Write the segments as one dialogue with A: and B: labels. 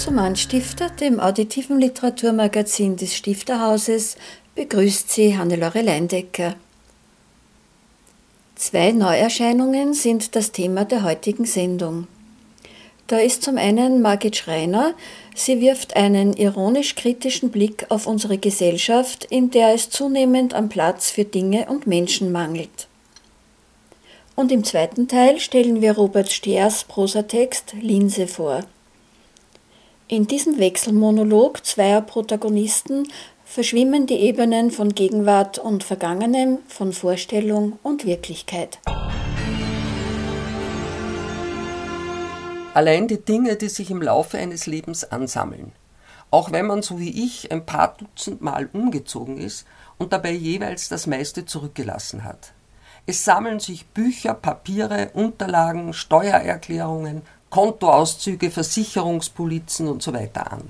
A: Zum Anstifter, dem auditiven Literaturmagazin des Stifterhauses, begrüßt sie Hannelore Leindecker. Zwei Neuerscheinungen sind das Thema der heutigen Sendung. Da ist zum einen Margit Schreiner. Sie wirft einen ironisch-kritischen Blick auf unsere Gesellschaft, in der es zunehmend an Platz für Dinge und Menschen mangelt. Und im zweiten Teil stellen wir Robert Steers Prosatext Linse vor. In diesem Wechselmonolog zweier Protagonisten verschwimmen die Ebenen von Gegenwart und Vergangenem, von Vorstellung und Wirklichkeit.
B: Allein die Dinge, die sich im Laufe eines Lebens ansammeln. Auch wenn man so wie ich ein paar Dutzend Mal umgezogen ist und dabei jeweils das meiste zurückgelassen hat. Es sammeln sich Bücher, Papiere, Unterlagen, Steuererklärungen, Kontoauszüge, Versicherungspolizen und so weiter an.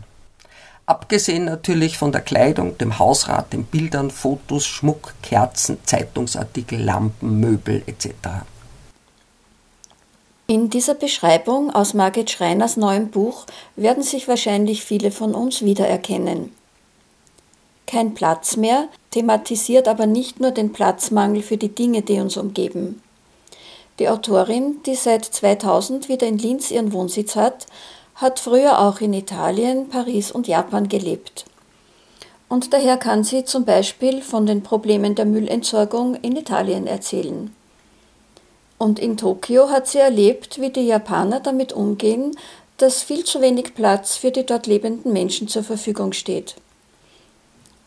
B: Abgesehen natürlich von der Kleidung, dem Hausrat, den Bildern, Fotos, Schmuck, Kerzen, Zeitungsartikel, Lampen, Möbel etc.
A: In dieser Beschreibung aus Margit Schreiners neuem Buch werden sich wahrscheinlich viele von uns wiedererkennen. Kein Platz mehr thematisiert aber nicht nur den Platzmangel für die Dinge, die uns umgeben. Die Autorin, die seit 2000 wieder in Linz ihren Wohnsitz hat, hat früher auch in Italien, Paris und Japan gelebt. Und daher kann sie zum Beispiel von den Problemen der Müllentsorgung in Italien erzählen. Und in Tokio hat sie erlebt, wie die Japaner damit umgehen, dass viel zu wenig Platz für die dort lebenden Menschen zur Verfügung steht.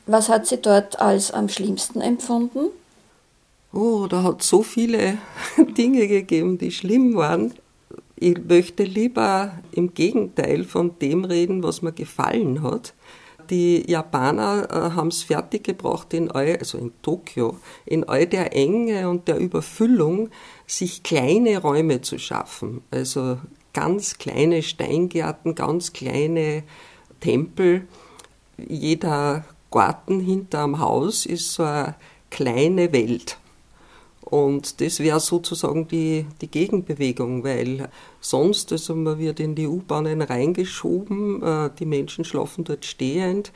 A: Was hat sie dort als am schlimmsten empfunden?
B: Oh, da hat so viele Dinge gegeben, die schlimm waren. Ich möchte lieber im Gegenteil von dem reden, was mir gefallen hat. Die Japaner äh, haben es fertiggebracht, in all, also in Tokio, in all der Enge und der Überfüllung, sich kleine Räume zu schaffen. Also ganz kleine Steingärten, ganz kleine Tempel. Jeder Garten hinterm Haus ist so eine kleine Welt. Und das wäre sozusagen die, die Gegenbewegung, weil sonst, also man wird in die U-Bahnen reingeschoben, äh, die Menschen schlafen dort stehend.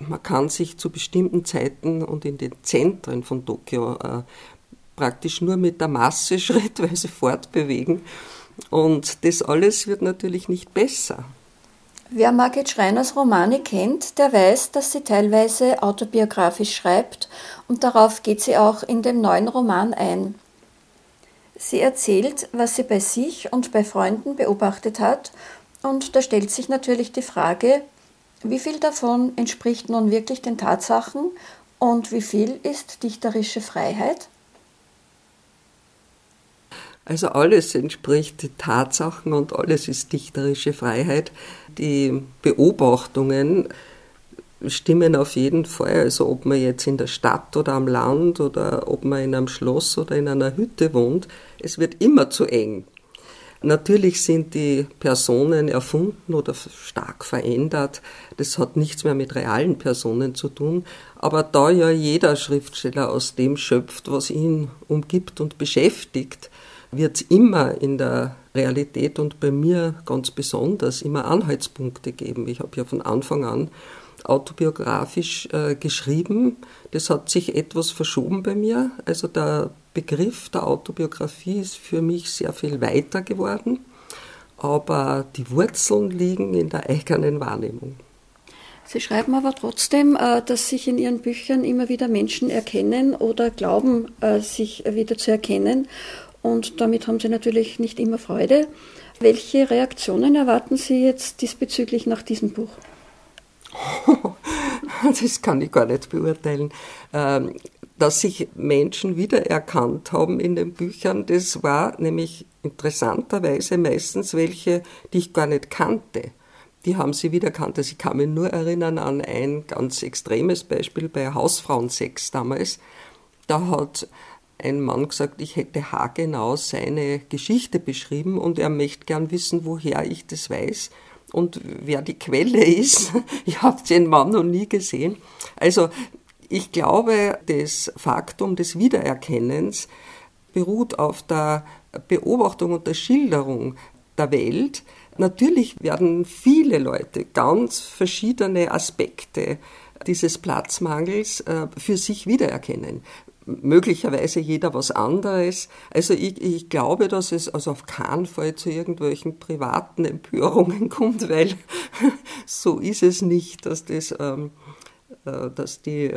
B: Man kann sich zu bestimmten Zeiten und in den Zentren von Tokio äh, praktisch nur mit der Masse schrittweise fortbewegen. Und das alles wird natürlich nicht besser.
A: Wer Margit Schreiners Romane kennt, der weiß, dass sie teilweise autobiografisch schreibt und darauf geht sie auch in dem neuen Roman ein. Sie erzählt, was sie bei sich und bei Freunden beobachtet hat und da stellt sich natürlich die Frage, wie viel davon entspricht nun wirklich den Tatsachen und wie viel ist dichterische Freiheit?
B: Also alles entspricht Tatsachen und alles ist dichterische Freiheit. Die Beobachtungen stimmen auf jeden Fall. Also ob man jetzt in der Stadt oder am Land oder ob man in einem Schloss oder in einer Hütte wohnt, es wird immer zu eng. Natürlich sind die Personen erfunden oder stark verändert. Das hat nichts mehr mit realen Personen zu tun. Aber da ja jeder Schriftsteller aus dem schöpft, was ihn umgibt und beschäftigt, wird es immer in der Realität und bei mir ganz besonders immer Anhaltspunkte geben. Ich habe ja von Anfang an autobiografisch äh, geschrieben. Das hat sich etwas verschoben bei mir. Also der Begriff der Autobiografie ist für mich sehr viel weiter geworden. Aber die Wurzeln liegen in der eigenen Wahrnehmung.
A: Sie schreiben aber trotzdem, äh, dass sich in Ihren Büchern immer wieder Menschen erkennen oder glauben, äh, sich wieder zu erkennen und damit haben Sie natürlich nicht immer Freude. Welche Reaktionen erwarten Sie jetzt diesbezüglich nach diesem Buch?
B: Das kann ich gar nicht beurteilen. Ähm, dass sich Menschen wiedererkannt haben in den Büchern, das war nämlich interessanterweise meistens welche, die ich gar nicht kannte. Die haben sie wiedererkannt. Also ich kann mich nur erinnern an ein ganz extremes Beispiel bei Hausfrauensex damals. Da hat ein Mann gesagt, ich hätte haargenau seine Geschichte beschrieben und er möchte gern wissen, woher ich das weiß und wer die Quelle ist. Ich habe den Mann noch nie gesehen. Also ich glaube, das Faktum des Wiedererkennens beruht auf der Beobachtung und der Schilderung der Welt. Natürlich werden viele Leute ganz verschiedene Aspekte dieses Platzmangels äh, für sich wiedererkennen. Möglicherweise jeder was anderes. Also ich, ich glaube, dass es also auf keinen Fall zu irgendwelchen privaten Empörungen kommt, weil so ist es nicht, dass das ähm, äh, dass die,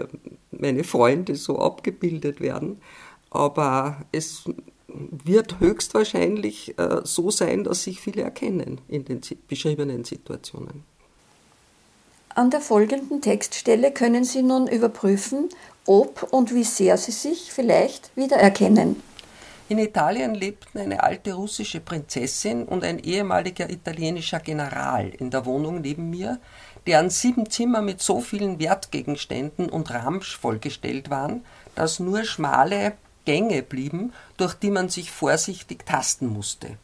B: meine Freunde so abgebildet werden. Aber es wird höchstwahrscheinlich äh, so sein, dass sich viele erkennen in den beschriebenen Situationen.
A: An der folgenden Textstelle können Sie nun überprüfen, ob und wie sehr Sie sich vielleicht wiedererkennen.
B: In Italien lebten eine alte russische Prinzessin und ein ehemaliger italienischer General in der Wohnung neben mir, deren sieben Zimmer mit so vielen Wertgegenständen und Ramsch vollgestellt waren, dass nur schmale Gänge blieben, durch die man sich vorsichtig tasten musste.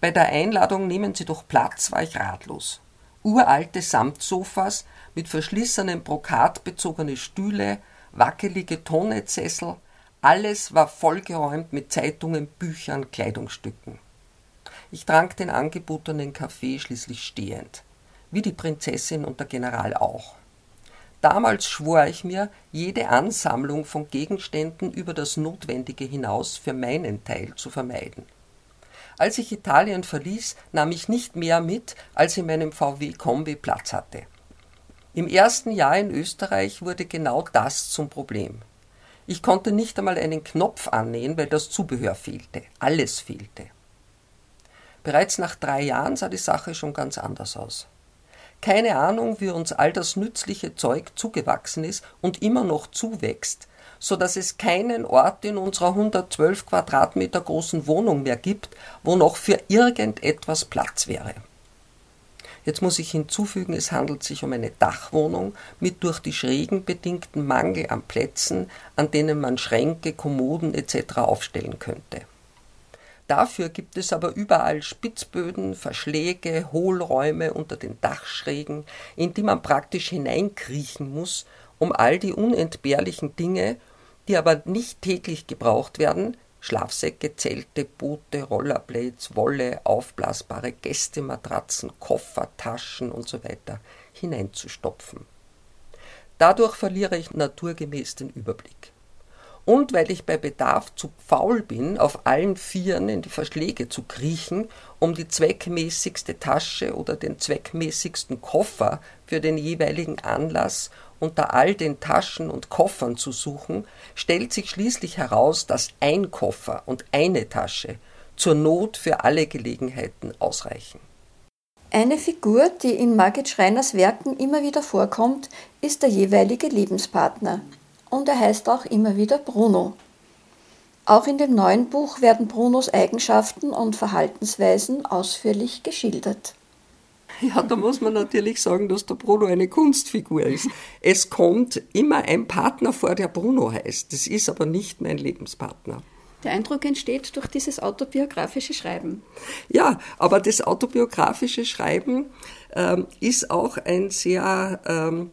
B: Bei der Einladung nehmen Sie doch Platz, war ich ratlos. Uralte Samtsofas mit verschlissenen Brokat bezogene Stühle, wackelige Tonetsessel, alles war vollgeräumt mit Zeitungen, Büchern, Kleidungsstücken. Ich trank den angebotenen Kaffee schließlich stehend wie die Prinzessin und der General auch. Damals schwor ich mir, jede Ansammlung von Gegenständen über das Notwendige hinaus für meinen Teil zu vermeiden. Als ich Italien verließ, nahm ich nicht mehr mit, als in meinem VW-Kombi Platz hatte. Im ersten Jahr in Österreich wurde genau das zum Problem. Ich konnte nicht einmal einen Knopf annähen, weil das Zubehör fehlte. Alles fehlte. Bereits nach drei Jahren sah die Sache schon ganz anders aus. Keine Ahnung, wie uns all das nützliche Zeug zugewachsen ist und immer noch zuwächst, so dass es keinen Ort in unserer 112 Quadratmeter großen Wohnung mehr gibt, wo noch für irgendetwas Platz wäre. Jetzt muss ich hinzufügen, es handelt sich um eine Dachwohnung mit durch die Schrägen bedingten Mangel an Plätzen, an denen man Schränke, Kommoden etc. aufstellen könnte. Dafür gibt es aber überall Spitzböden, Verschläge, Hohlräume unter den Dachschrägen, in die man praktisch hineinkriechen muss, um all die unentbehrlichen Dinge, die aber nicht täglich gebraucht werden, Schlafsäcke, Zelte, Boote, Rollerblades, Wolle, aufblasbare Gästematratzen, Koffer, Taschen usw. So hineinzustopfen. Dadurch verliere ich naturgemäß den Überblick und weil ich bei Bedarf zu faul bin, auf allen Vieren in die Verschläge zu kriechen, um die zweckmäßigste Tasche oder den zweckmäßigsten Koffer für den jeweiligen Anlass unter all den Taschen und Koffern zu suchen, stellt sich schließlich heraus, dass ein Koffer und eine Tasche zur Not für alle Gelegenheiten ausreichen.
A: Eine Figur, die in Margit Schreiners Werken immer wieder vorkommt, ist der jeweilige Lebenspartner und er heißt auch immer wieder Bruno. Auch in dem neuen Buch werden Brunos Eigenschaften und Verhaltensweisen ausführlich geschildert.
B: Ja, da muss man natürlich sagen, dass der Bruno eine Kunstfigur ist. Es kommt immer ein Partner vor, der Bruno heißt. Das ist aber nicht mein Lebenspartner.
A: Der Eindruck entsteht durch dieses autobiografische Schreiben.
B: Ja, aber das autobiografische Schreiben ähm, ist auch ein sehr ähm,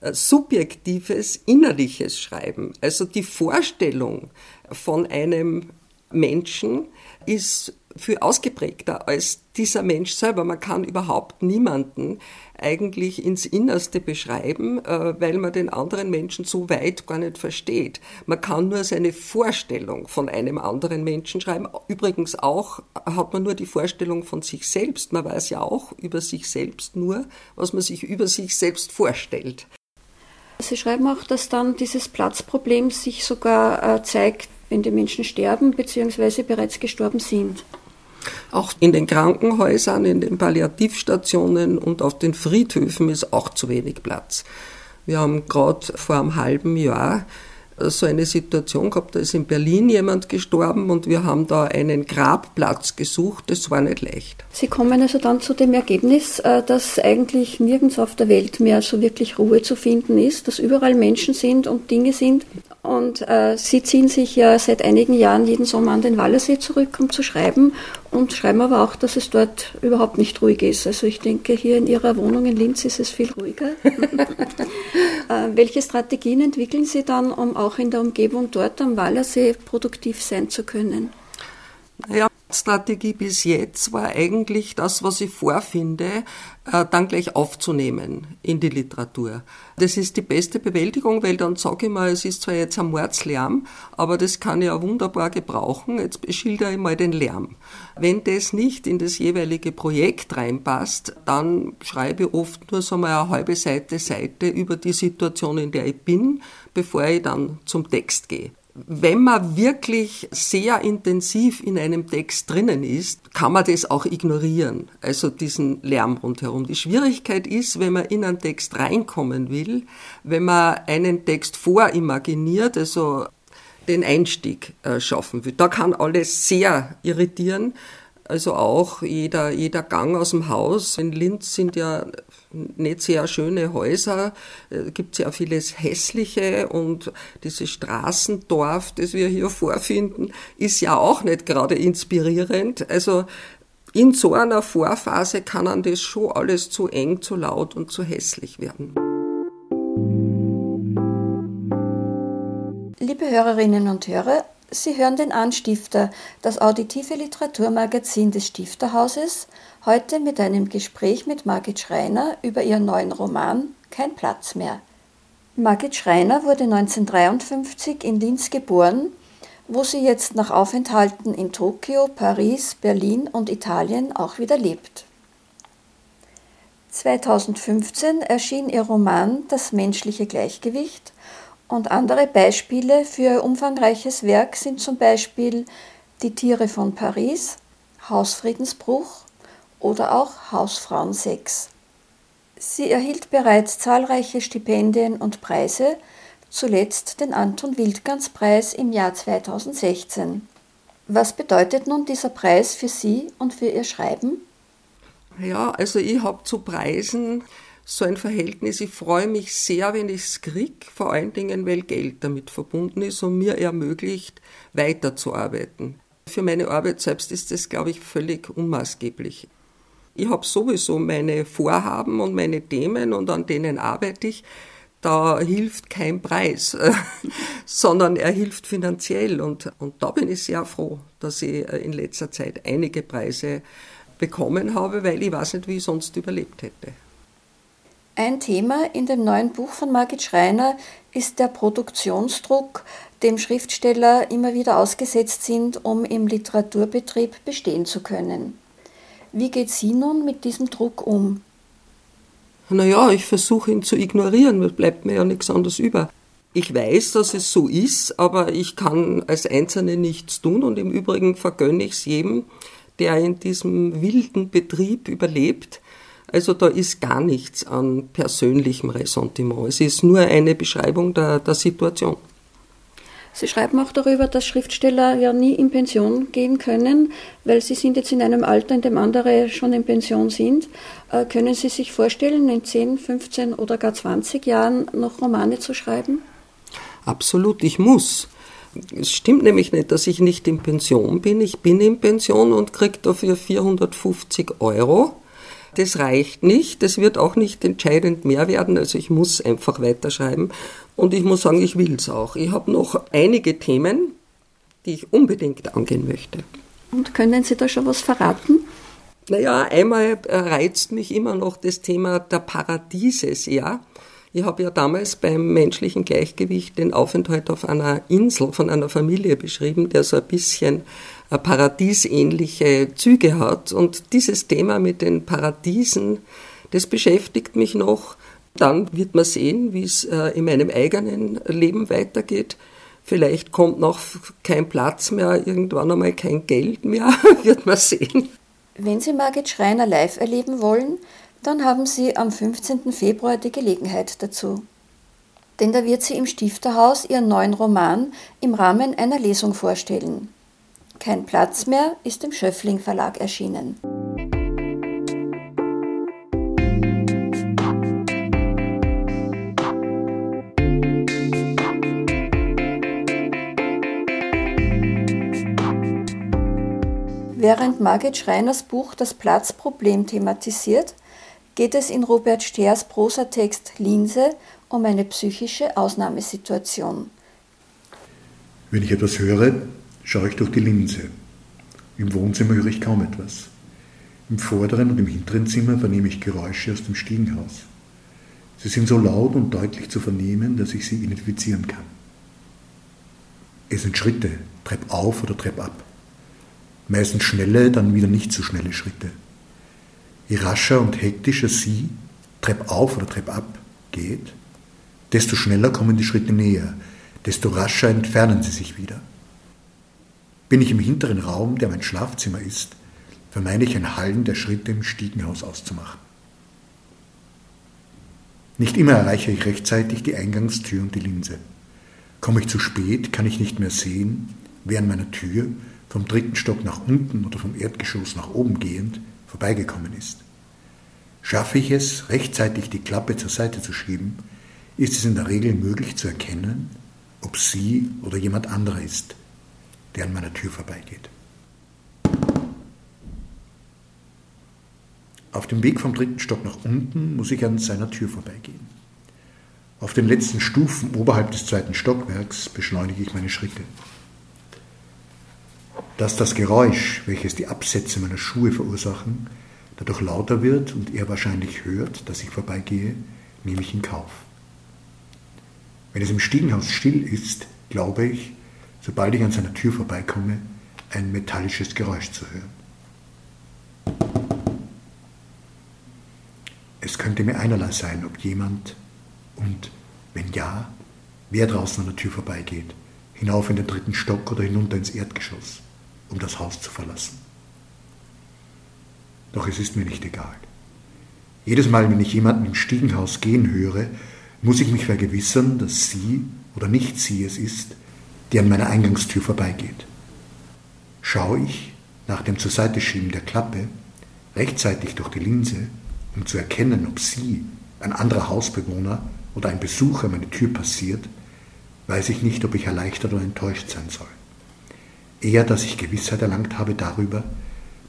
B: äh, subjektives, innerliches Schreiben. Also die Vorstellung von einem Menschen ist viel ausgeprägter als dieser Mensch selber. Man kann überhaupt niemanden eigentlich ins Innerste beschreiben, äh, weil man den anderen Menschen so weit gar nicht versteht. Man kann nur seine Vorstellung von einem anderen Menschen schreiben. Übrigens auch hat man nur die Vorstellung von sich selbst. Man weiß ja auch über sich selbst nur, was man sich über sich selbst vorstellt.
A: Sie schreiben auch, dass dann dieses Platzproblem sich sogar äh, zeigt, wenn die Menschen sterben bzw. bereits gestorben sind.
B: Auch in den Krankenhäusern, in den Palliativstationen und auf den Friedhöfen ist auch zu wenig Platz. Wir haben gerade vor einem halben Jahr so eine Situation gehabt, da ist in Berlin jemand gestorben und wir haben da einen Grabplatz gesucht. Das war nicht leicht.
A: Sie kommen also dann zu dem Ergebnis, äh, dass eigentlich nirgends auf der Welt mehr so wirklich Ruhe zu finden ist, dass überall Menschen sind und Dinge sind. Und äh, Sie ziehen sich ja seit einigen Jahren jeden Sommer an den Wallersee zurück, um zu schreiben und schreiben aber auch, dass es dort überhaupt nicht ruhig ist. Also ich denke, hier in Ihrer Wohnung in Linz ist es viel ruhiger. äh, welche Strategien entwickeln Sie dann, um auch in der Umgebung dort am Wallersee produktiv sein zu können?
B: Ja, Strategie bis jetzt war eigentlich das, was ich vorfinde, äh, dann gleich aufzunehmen in die Literatur. Das ist die beste Bewältigung, weil dann sage ich mal, es ist zwar jetzt ein Mordslärm, aber das kann ich ja wunderbar gebrauchen. Jetzt schildere ich mal den Lärm. Wenn das nicht in das jeweilige Projekt reinpasst, dann schreibe ich oft nur so mal eine halbe Seite Seite über die Situation, in der ich bin, bevor ich dann zum Text gehe wenn man wirklich sehr intensiv in einem Text drinnen ist, kann man das auch ignorieren, also diesen Lärm rundherum. Die Schwierigkeit ist, wenn man in einen Text reinkommen will, wenn man einen Text vorimaginiert, also den Einstieg äh, schaffen will. Da kann alles sehr irritieren. Also auch jeder, jeder Gang aus dem Haus. In Linz sind ja nicht sehr schöne Häuser, es äh, gibt sehr vieles Hässliche und dieses Straßendorf, das wir hier vorfinden, ist ja auch nicht gerade inspirierend. Also in so einer Vorphase kann an das schon alles zu eng, zu laut und zu hässlich werden.
A: Liebe Hörerinnen und Hörer, Sie hören den Anstifter, das auditive Literaturmagazin des Stifterhauses, heute mit einem Gespräch mit Margit Schreiner über ihren neuen Roman Kein Platz mehr. Margit Schreiner wurde 1953 in Linz geboren, wo sie jetzt nach Aufenthalten in Tokio, Paris, Berlin und Italien auch wieder lebt. 2015 erschien ihr Roman Das menschliche Gleichgewicht und andere Beispiele für ihr umfangreiches Werk sind zum Beispiel Die Tiere von Paris, Hausfriedensbruch oder auch Hausfrauen 6. Sie erhielt bereits zahlreiche Stipendien und Preise, zuletzt den Anton Wildgans Preis im Jahr 2016. Was bedeutet nun dieser Preis für Sie und für Ihr Schreiben?
B: Ja, also ich habe zu Preisen so ein Verhältnis. Ich freue mich sehr, wenn ich es kriege, vor allen Dingen, weil Geld damit verbunden ist und mir ermöglicht, weiterzuarbeiten. Für meine Arbeit selbst ist das, glaube ich, völlig unmaßgeblich. Ich habe sowieso meine Vorhaben und meine Themen und an denen arbeite ich. Da hilft kein Preis, sondern er hilft finanziell. Und, und da bin ich sehr froh, dass ich in letzter Zeit einige Preise bekommen habe, weil ich weiß nicht, wie ich sonst überlebt hätte.
A: Ein Thema in dem neuen Buch von Margit Schreiner ist der Produktionsdruck, dem Schriftsteller immer wieder ausgesetzt sind, um im Literaturbetrieb bestehen zu können. Wie geht sie nun mit diesem Druck um?
B: Naja, ich versuche ihn zu ignorieren, es bleibt mir ja nichts anderes über. Ich weiß, dass es so ist, aber ich kann als Einzelne nichts tun und im Übrigen vergönne ich es jedem, der in diesem wilden Betrieb überlebt, also da ist gar nichts an persönlichem Ressentiment. Es ist nur eine Beschreibung der, der Situation.
A: Sie schreiben auch darüber, dass Schriftsteller ja nie in Pension gehen können, weil sie sind jetzt in einem Alter, in dem andere schon in Pension sind. Äh, können Sie sich vorstellen, in 10, 15 oder gar 20 Jahren noch Romane zu schreiben?
B: Absolut, ich muss. Es stimmt nämlich nicht, dass ich nicht in Pension bin. Ich bin in Pension und kriege dafür 450 Euro das reicht nicht. Das wird auch nicht entscheidend mehr werden. Also ich muss einfach weiterschreiben. Und ich muss sagen, ich will es auch. Ich habe noch einige Themen, die ich unbedingt angehen möchte.
A: Und können Sie da schon was verraten?
B: Naja, einmal reizt mich immer noch das Thema der Paradiese sehr. Ich habe ja damals beim menschlichen Gleichgewicht den Aufenthalt auf einer Insel von einer Familie beschrieben, der so ein bisschen äh, paradiesähnliche Züge hat. Und dieses Thema mit den Paradiesen, das beschäftigt mich noch. Dann wird man sehen, wie es äh, in meinem eigenen Leben weitergeht. Vielleicht kommt noch kein Platz mehr, irgendwann einmal kein Geld mehr, wird man sehen.
A: Wenn Sie Margit Schreiner live erleben wollen, dann haben Sie am 15. Februar die Gelegenheit dazu. denn da wird sie im Stifterhaus ihren neuen Roman im Rahmen einer Lesung vorstellen. Kein Platz mehr ist im Schöffling Verlag erschienen. Während Margit Schreiners Buch das Platzproblem thematisiert, geht es in Robert Stehrs Prosatext Linse um eine psychische Ausnahmesituation.
C: Wenn ich etwas höre, schaue ich durch die Linse. Im Wohnzimmer höre ich kaum etwas. Im vorderen und im hinteren Zimmer vernehme ich Geräusche aus dem Stiegenhaus. Sie sind so laut und deutlich zu vernehmen, dass ich sie identifizieren kann. Es sind Schritte, Trepp auf oder Trepp ab. Meistens schnelle, dann wieder nicht so schnelle Schritte. Je rascher und hektischer sie, Trepp auf oder Trepp ab, geht, desto schneller kommen die Schritte näher, desto rascher entfernen sie sich wieder. Bin ich im hinteren Raum, der mein Schlafzimmer ist, vermeine ich ein Hallen der Schritte im Stiegenhaus auszumachen. Nicht immer erreiche ich rechtzeitig die Eingangstür und die Linse. Komme ich zu spät, kann ich nicht mehr sehen, wer an meiner Tür vom dritten Stock nach unten oder vom Erdgeschoss nach oben gehend vorbeigekommen ist. Schaffe ich es, rechtzeitig die Klappe zur Seite zu schieben, ist es in der Regel möglich zu erkennen, ob sie oder jemand anderer ist, der an meiner Tür vorbeigeht. Auf dem Weg vom dritten Stock nach unten muss ich an seiner Tür vorbeigehen. Auf den letzten Stufen oberhalb des zweiten Stockwerks beschleunige ich meine Schritte. Dass das Geräusch, welches die Absätze meiner Schuhe verursachen, dadurch lauter wird und er wahrscheinlich hört, dass ich vorbeigehe, nehme ich in Kauf. Wenn es im Stiegenhaus still ist, glaube ich, sobald ich an seiner Tür vorbeikomme, ein metallisches Geräusch zu hören. Es könnte mir einerlei sein, ob jemand und, wenn ja, wer draußen an der Tür vorbeigeht, hinauf in den dritten Stock oder hinunter ins Erdgeschoss um das Haus zu verlassen. Doch es ist mir nicht egal. Jedes Mal, wenn ich jemanden im Stiegenhaus gehen höre, muss ich mich vergewissern, dass sie oder nicht sie es ist, die an meiner Eingangstür vorbeigeht. Schaue ich nach dem zur Seite schieben der Klappe rechtzeitig durch die Linse, um zu erkennen, ob sie, ein anderer Hausbewohner oder ein Besucher meine Tür passiert, weiß ich nicht, ob ich erleichtert oder enttäuscht sein soll eher, dass ich Gewissheit erlangt habe darüber,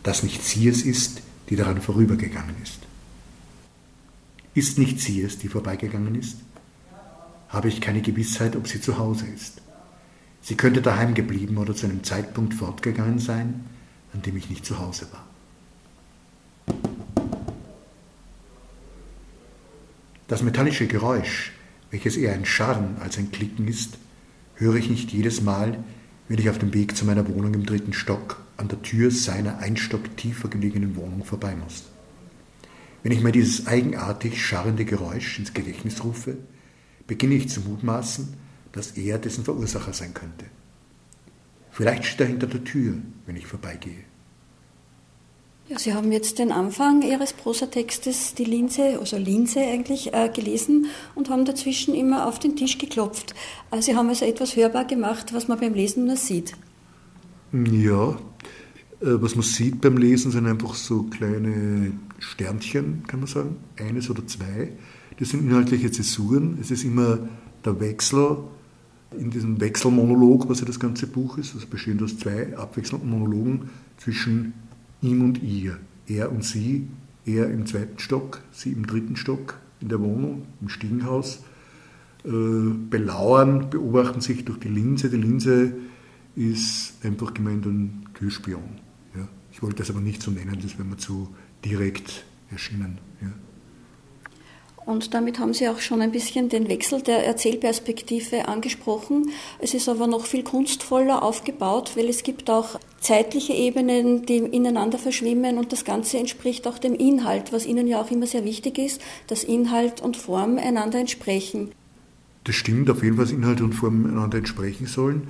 C: dass nicht sie es ist, die daran vorübergegangen ist. Ist nicht sie es, die vorbeigegangen ist? Habe ich keine Gewissheit, ob sie zu Hause ist. Sie könnte daheim geblieben oder zu einem Zeitpunkt fortgegangen sein, an dem ich nicht zu Hause war. Das metallische Geräusch, welches eher ein Scharren als ein Klicken ist, höre ich nicht jedes Mal, wenn ich auf dem Weg zu meiner Wohnung im dritten Stock an der Tür seiner ein Stock tiefer gelegenen Wohnung vorbei muss. Wenn ich mir dieses eigenartig scharrende Geräusch ins Gedächtnis rufe, beginne ich zu mutmaßen, dass er dessen Verursacher sein könnte. Vielleicht steht er hinter der Tür, wenn ich vorbeigehe.
A: Ja, Sie haben jetzt den Anfang Ihres Prosatextes, die Linse, also Linse eigentlich, äh, gelesen und haben dazwischen immer auf den Tisch geklopft. Äh, Sie haben also etwas hörbar gemacht, was man beim Lesen nur sieht.
C: Ja, äh, was man sieht beim Lesen sind einfach so kleine Sternchen, kann man sagen, eines oder zwei. Das sind inhaltliche Zäsuren. Es ist immer der Wechsel in diesem Wechselmonolog, was ja das ganze Buch ist, also bestehend aus zwei abwechselnden Monologen zwischen ihm und ihr, er und sie, er im zweiten Stock, sie im dritten Stock in der Wohnung, im Stiegenhaus, äh, belauern, beobachten sich durch die Linse. Die Linse ist einfach gemeint ein Türspion. Ja. Ich wollte das aber nicht so nennen, das wäre mir zu direkt erschienen.
A: Und damit haben Sie auch schon ein bisschen den Wechsel der Erzählperspektive angesprochen. Es ist aber noch viel kunstvoller aufgebaut, weil es gibt auch zeitliche Ebenen, die ineinander verschwimmen und das Ganze entspricht auch dem Inhalt, was Ihnen ja auch immer sehr wichtig ist, dass Inhalt und Form einander entsprechen.
C: Das stimmt, auf jeden Fall, dass Inhalt und Form einander entsprechen sollen.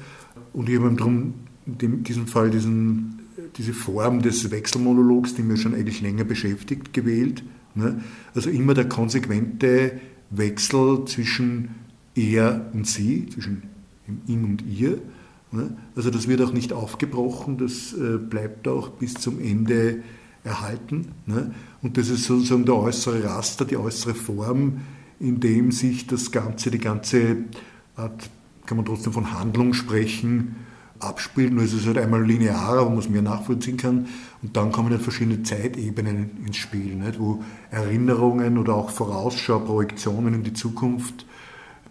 C: Und ich habe darum in diesem Fall diesen, diese Form des Wechselmonologs, die mir schon eigentlich länger beschäftigt, gewählt Ne? Also immer der konsequente Wechsel zwischen er und sie, zwischen ihm und ihr. Ne? Also das wird auch nicht aufgebrochen, das äh, bleibt auch bis zum Ende erhalten. Ne? Und das ist sozusagen der äußere Raster, die äußere Form, in dem sich das Ganze, die ganze Art, kann man trotzdem von Handlung sprechen, abspielt. Nur ist es halt einmal linearer, wo man es mehr nachvollziehen kann. Und dann kommen halt verschiedene Zeitebenen ins Spiel, nicht? wo Erinnerungen oder auch Vorausschau, Projektionen in die Zukunft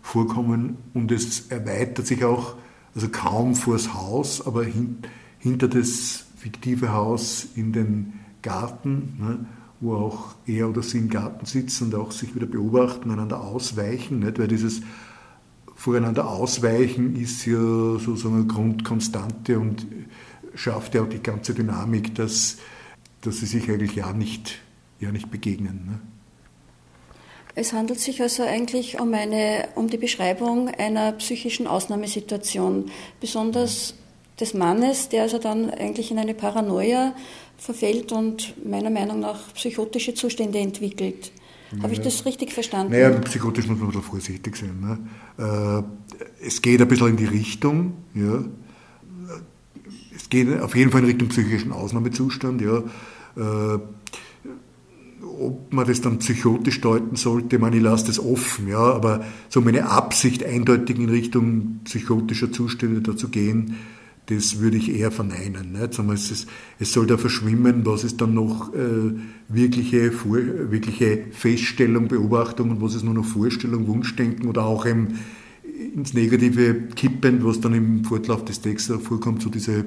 C: vorkommen. Und es erweitert sich auch, also kaum vors Haus, aber hin, hinter das fiktive Haus in den Garten, ne? wo auch er oder sie im Garten sitzen und auch sich wieder beobachten, einander ausweichen, nicht? weil dieses voreinander ausweichen ist ja sozusagen eine Grundkonstante und schafft ja auch die ganze Dynamik, dass, dass sie sich eigentlich ja nicht, ja nicht begegnen. Ne?
A: Es handelt sich also eigentlich um, eine, um die Beschreibung einer psychischen Ausnahmesituation, besonders des Mannes, der also dann eigentlich in eine Paranoia verfällt und meiner Meinung nach psychotische Zustände entwickelt. Ja. Habe ich das richtig verstanden?
C: Naja, psychotisch muss man ein bisschen vorsichtig sein. Ne? Äh, es geht ein bisschen in die Richtung, ja. Es geht auf jeden Fall in Richtung psychischen Ausnahmezustand, ja. Äh, ob man das dann psychotisch deuten sollte, man, ich lasse das offen, ja, aber so meine Absicht eindeutig in Richtung psychotischer Zustände dazu gehen, das würde ich eher verneinen. Es, ist, es soll da verschwimmen, was ist dann noch äh, wirkliche, Vor, wirkliche Feststellung, Beobachtung und was ist nur noch Vorstellung, Wunschdenken oder auch im, ins Negative kippend, was dann im Fortlauf des Textes vorkommt, so diese,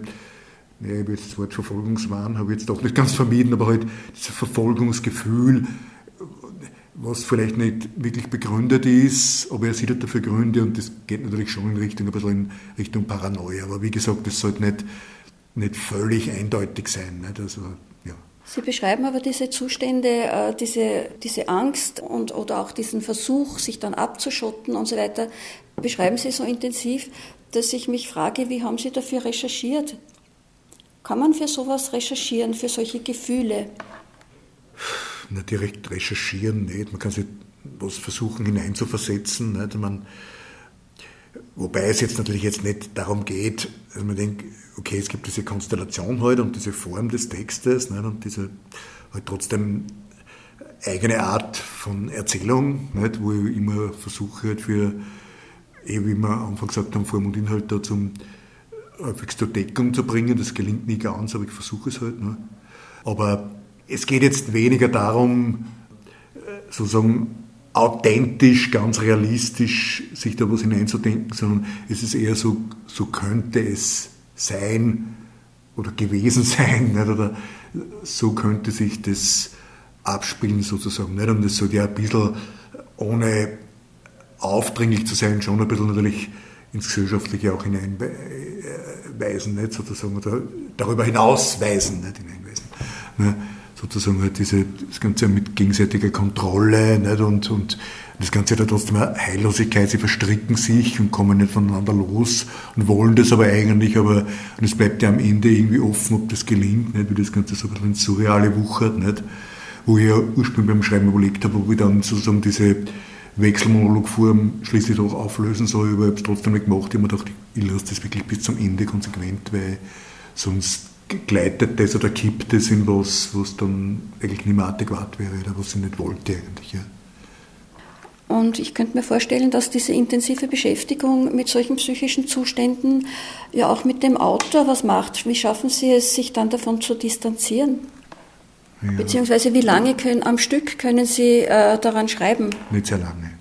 C: ja, das Wort Verfolgungswahn, habe ich jetzt doch nicht ganz vermieden, aber halt dieses Verfolgungsgefühl, was vielleicht nicht wirklich begründet ist, aber er sieht halt dafür Gründe und das geht natürlich schon in Richtung, ein bisschen in Richtung Paranoia. Aber wie gesagt, das sollte nicht, nicht völlig eindeutig sein. Nicht? Also, ja.
A: Sie beschreiben aber diese Zustände, äh, diese, diese Angst und, oder auch diesen Versuch, sich dann abzuschotten und so weiter, beschreiben Sie so intensiv, dass ich mich frage, wie haben Sie dafür recherchiert? Kann man für sowas recherchieren, für solche Gefühle?
C: nicht direkt recherchieren, nicht. Man kann sich was versuchen hineinzuversetzen. Nicht? Man, wobei es jetzt natürlich jetzt nicht darum geht, dass man denkt, okay, es gibt diese Konstellation heute halt und diese Form des Textes nicht? und diese halt trotzdem eigene Art von Erzählung, nicht? wo ich immer versuche halt für, eh wie wir am Anfang gesagt haben, Form und Inhalt da zum häufig zur Deckung zu bringen. Das gelingt nie ganz, aber ich versuche es halt. Ne? Aber es geht jetzt weniger darum, sozusagen authentisch, ganz realistisch sich da was hineinzudenken, sondern es ist eher so, so könnte es sein oder gewesen sein, nicht? oder so könnte sich das abspielen sozusagen. Nicht? Und es sollte ja ein bisschen, ohne aufdringlich zu sein, schon ein bisschen natürlich ins Gesellschaftliche auch hineinweisen, nicht? sozusagen, oder darüber hinausweisen, nicht hineinweisen. Nicht? sozusagen halt diese, das Ganze mit gegenseitiger Kontrolle nicht? Und, und das Ganze hat trotzdem eine Heillosigkeit, sie verstricken sich und kommen nicht voneinander los und wollen das aber eigentlich, aber es bleibt ja am Ende irgendwie offen, ob das gelingt, nicht? wie das Ganze so ein Surreale wuchert, nicht? wo ich ja ursprünglich beim Schreiben überlegt habe, ob ich dann sozusagen diese Wechselmonologform schließlich doch auflösen soll, aber ich habe es trotzdem nicht gemacht. Ich habe mir gedacht, ich lasse das wirklich bis zum Ende konsequent, weil sonst gleitet das oder kippt das in was, was dann eigentlich nicht mehr adäquat wäre oder was ich nicht wollte eigentlich. Ja.
A: Und ich könnte mir vorstellen, dass diese intensive Beschäftigung mit solchen psychischen Zuständen ja auch mit dem Autor was macht. Wie schaffen Sie es, sich dann davon zu distanzieren? Ja. Beziehungsweise wie lange können, am Stück können Sie äh, daran schreiben?
C: Nicht sehr lange.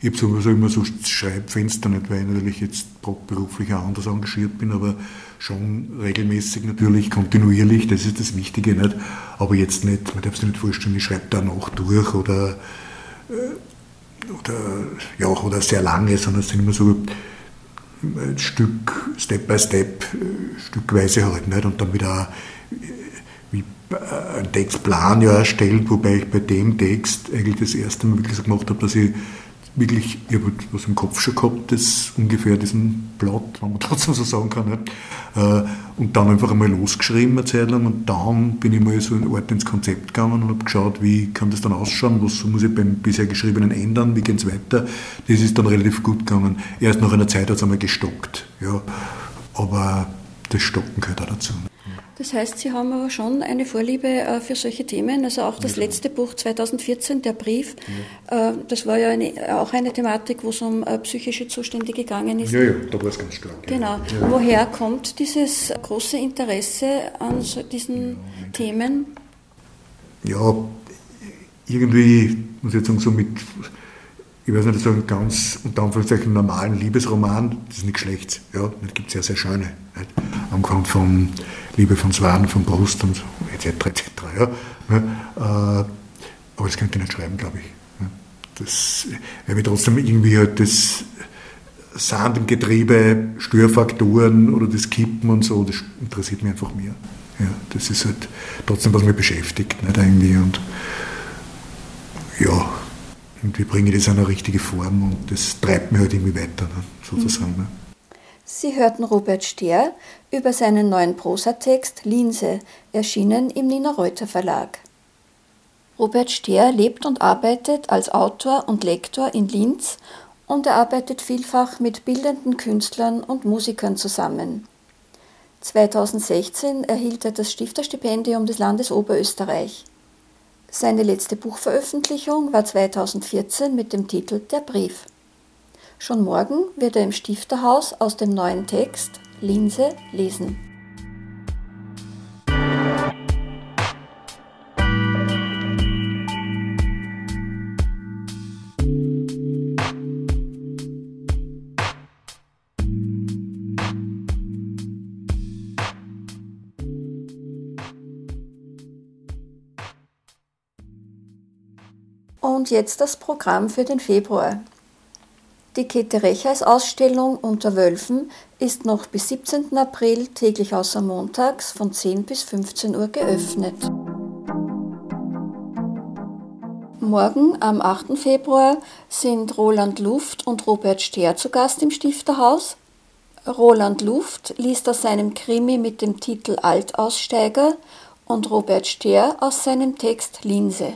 C: Ich habe sowieso immer so Schreibfenster, nicht weil ich natürlich jetzt beruflich auch anders engagiert bin, aber schon regelmäßig natürlich, kontinuierlich, das ist das Wichtige, nicht? aber jetzt nicht, man darf sich nicht vorstellen, ich schreibe da noch durch oder, äh, oder, ja, oder sehr lange, sondern es sind immer so ein Stück, Step by Step, äh, stückweise halt, nicht? und dann wieder äh, wie ein Textplan ja erstellt, wobei ich bei dem Text eigentlich das erste Mal wirklich so gemacht habe, dass ich wirklich, ich habe was im Kopf schon gehabt, das ungefähr diesen Plot, wenn man trotzdem so sagen kann. Äh, und dann einfach einmal losgeschrieben eine Zeit lang und dann bin ich mal so in Ort ins Konzept gegangen und habe geschaut, wie kann das dann ausschauen, was muss ich beim bisher Geschriebenen ändern, wie geht es weiter. Das ist dann relativ gut gegangen. Erst nach einer Zeit hat es einmal gestockt. Ja. Aber das Stocken gehört auch dazu.
A: Das heißt, Sie haben aber schon eine Vorliebe äh, für solche Themen. Also auch das letzte Buch 2014, der Brief, ja. das war ja eine, auch eine Thematik, wo es um äh, psychische Zustände gegangen ist.
C: Ja, ja, da war es ganz stark.
A: Genau. Ja. Woher kommt dieses große Interesse an so diesen ja, Themen?
C: Ja, irgendwie, muss ich jetzt sagen, so mit ich weiß nicht, so einen ganz unter Anführungszeichen normalen Liebesroman, das ist nichts Schlechtes. Ja, es gibt sehr, sehr schöne. Nicht? Angefangen von Liebe von Swan, von Brust und so, etc. etc. Ja. Äh, aber das könnte ich nicht schreiben, glaube ich. Das, weil wir trotzdem irgendwie halt das Sand im Getriebe, Störfaktoren oder das Kippen und so, das interessiert mich einfach mehr. Ja, das ist halt trotzdem, was mich beschäftigt, nicht irgendwie. Und ja, und wie bringe ich das in eine richtige Form und das treibt mich halt irgendwie weiter, ne, sozusagen. Ne.
A: Sie hörten Robert Stehr über seinen neuen Prosatext Linse, erschienen im Nina Reuter Verlag. Robert Stehr lebt und arbeitet als Autor und Lektor in Linz und er arbeitet vielfach mit bildenden Künstlern und Musikern zusammen. 2016 erhielt er das Stifterstipendium des Landes Oberösterreich. Seine letzte Buchveröffentlichung war 2014 mit dem Titel Der Brief. Schon morgen wird er im Stifterhaus aus dem neuen Text Linse lesen. Und jetzt das Programm für den Februar. Die Käthe Rechers Ausstellung unter Wölfen ist noch bis 17. April täglich außer montags von 10 bis 15 Uhr geöffnet. Morgen am 8. Februar sind Roland Luft und Robert Stehr zu Gast im Stifterhaus. Roland Luft liest aus seinem Krimi mit dem Titel Altaussteiger und Robert Stehr aus seinem Text Linse.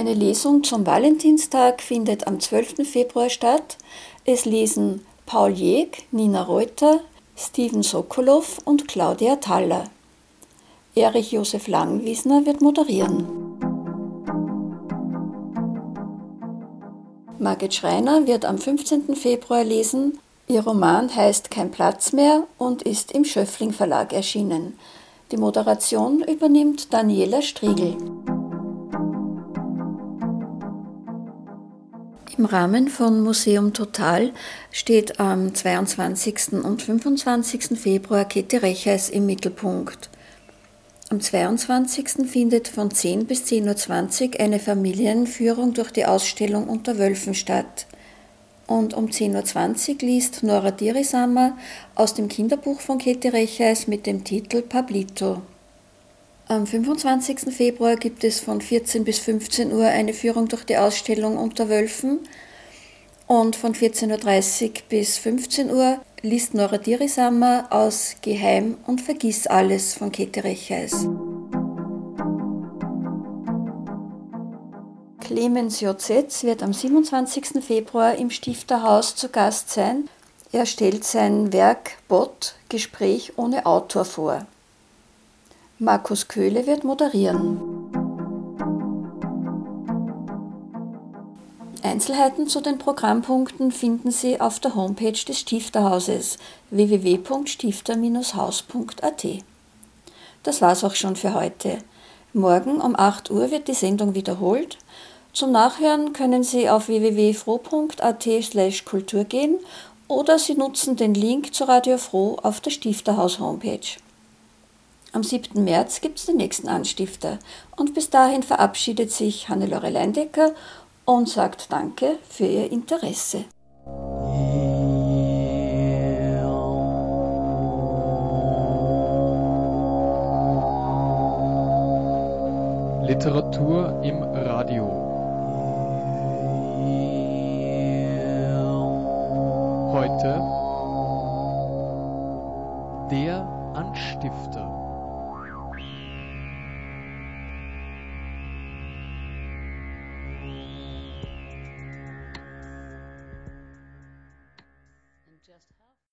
A: Eine Lesung zum Valentinstag findet am 12. Februar statt. Es lesen Paul Jeg, Nina Reuter, Steven Sokolow und Claudia Thaller. Erich Josef Langwiesner wird moderieren. Margit Schreiner wird am 15. Februar lesen. Ihr Roman heißt Kein Platz mehr und ist im Schöffling Verlag erschienen. Die Moderation übernimmt Daniela Striegel. Im Rahmen von Museum Total steht am 22. und 25. Februar Käthe Recheis im Mittelpunkt. Am 22. findet von 10 bis 10.20 Uhr eine Familienführung durch die Ausstellung Unter Wölfen statt. Und um 10.20 Uhr liest Nora Dirisamer aus dem Kinderbuch von Käthe Recheis mit dem Titel Pablito. Am 25. Februar gibt es von 14 bis 15 Uhr eine Führung durch die Ausstellung Unter Wölfen und von 14.30 Uhr bis 15 Uhr liest Nora Dirisamer aus Geheim und Vergiss alles von Käthe Recheis. Clemens Jozetz wird am 27. Februar im Stifterhaus zu Gast sein. Er stellt sein Werk Bot Gespräch ohne Autor vor. Markus Köhle wird moderieren. Einzelheiten zu den Programmpunkten finden Sie auf der Homepage des Stifterhauses www.stifter-haus.at. Das war's auch schon für heute. Morgen um 8 Uhr wird die Sendung wiederholt. Zum Nachhören können Sie auf www.fro.at/kultur gehen oder Sie nutzen den Link zu Radio Froh auf der Stifterhaus Homepage. Am 7. März gibt es den nächsten Anstifter und bis dahin verabschiedet sich Hannelore Leindecker und sagt Danke für Ihr Interesse.
D: Literatur im Radio. Heute der Anstifter.